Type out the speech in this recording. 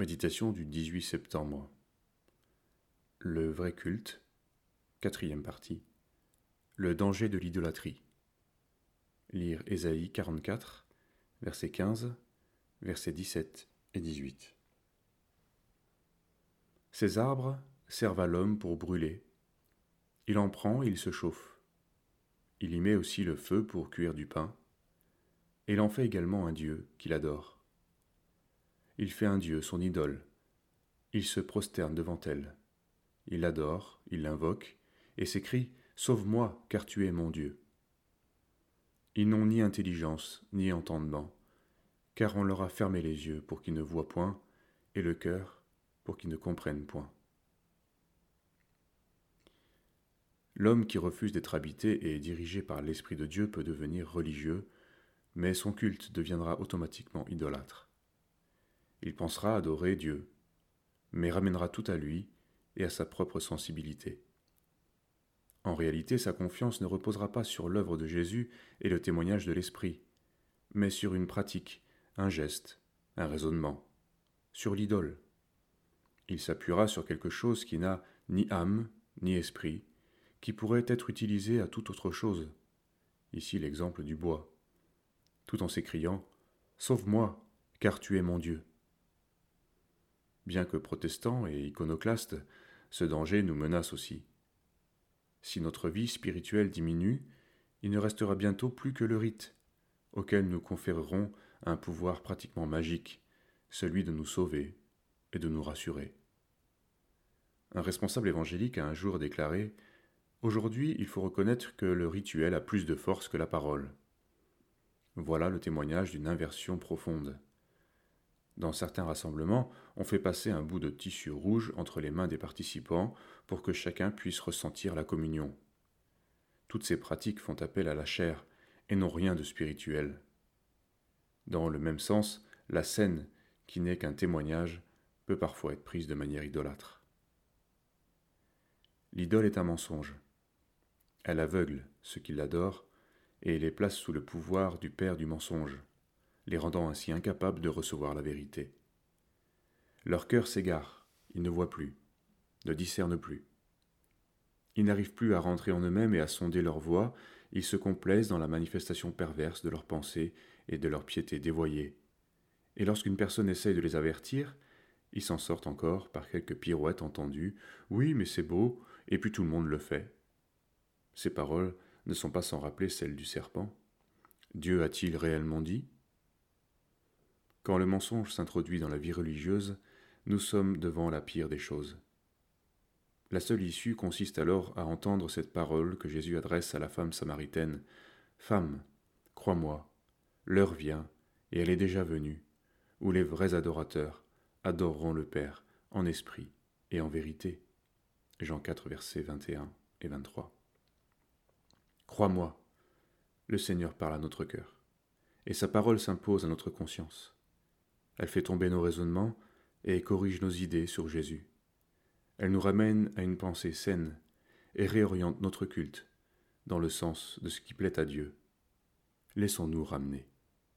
Méditation du 18 septembre. Le vrai culte. Quatrième partie. Le danger de l'idolâtrie. Lire Ésaïe 44, versets 15, versets 17 et 18. Ces arbres servent à l'homme pour brûler. Il en prend et il se chauffe. Il y met aussi le feu pour cuire du pain. Et il en fait également un Dieu qu'il adore. Il fait un Dieu, son idole. Il se prosterne devant elle. Il l'adore, il l'invoque, et s'écrie Sauve-moi, car tu es mon Dieu. Ils n'ont ni intelligence, ni entendement, car on leur a fermé les yeux pour qu'ils ne voient point, et le cœur pour qu'ils ne comprennent point. L'homme qui refuse d'être habité et dirigé par l'Esprit de Dieu peut devenir religieux, mais son culte deviendra automatiquement idolâtre. Il pensera adorer Dieu, mais ramènera tout à lui et à sa propre sensibilité. En réalité, sa confiance ne reposera pas sur l'œuvre de Jésus et le témoignage de l'Esprit, mais sur une pratique, un geste, un raisonnement, sur l'idole. Il s'appuiera sur quelque chose qui n'a ni âme, ni esprit, qui pourrait être utilisé à toute autre chose. Ici l'exemple du bois. Tout en s'écriant Sauve-moi, car tu es mon Dieu. Bien que protestants et iconoclastes, ce danger nous menace aussi. Si notre vie spirituelle diminue, il ne restera bientôt plus que le rite, auquel nous conférerons un pouvoir pratiquement magique, celui de nous sauver et de nous rassurer. Un responsable évangélique a un jour déclaré Aujourd'hui, il faut reconnaître que le rituel a plus de force que la parole. Voilà le témoignage d'une inversion profonde. Dans certains rassemblements, on fait passer un bout de tissu rouge entre les mains des participants pour que chacun puisse ressentir la communion. Toutes ces pratiques font appel à la chair et n'ont rien de spirituel. Dans le même sens, la scène, qui n'est qu'un témoignage, peut parfois être prise de manière idolâtre. L'idole est un mensonge. Elle aveugle ceux qui l'adorent et les place sous le pouvoir du père du mensonge les rendant ainsi incapables de recevoir la vérité. Leur cœur s'égare, ils ne voient plus, ne discernent plus. Ils n'arrivent plus à rentrer en eux-mêmes et à sonder leur voix, ils se complaisent dans la manifestation perverse de leurs pensées et de leur piété dévoyée. Et lorsqu'une personne essaye de les avertir, ils s'en sortent encore par quelques pirouettes entendues. Oui, mais c'est beau, et puis tout le monde le fait. Ces paroles ne sont pas sans rappeler celles du serpent. Dieu a-t-il réellement dit? Quand le mensonge s'introduit dans la vie religieuse, nous sommes devant la pire des choses. La seule issue consiste alors à entendre cette parole que Jésus adresse à la femme samaritaine. Femme, crois-moi, l'heure vient, et elle est déjà venue, où les vrais adorateurs adoreront le Père en esprit et en vérité. Jean 4, versets 21 et 23. Crois-moi, le Seigneur parle à notre cœur, et sa parole s'impose à notre conscience. Elle fait tomber nos raisonnements et corrige nos idées sur Jésus. Elle nous ramène à une pensée saine et réoriente notre culte dans le sens de ce qui plaît à Dieu. Laissons-nous ramener.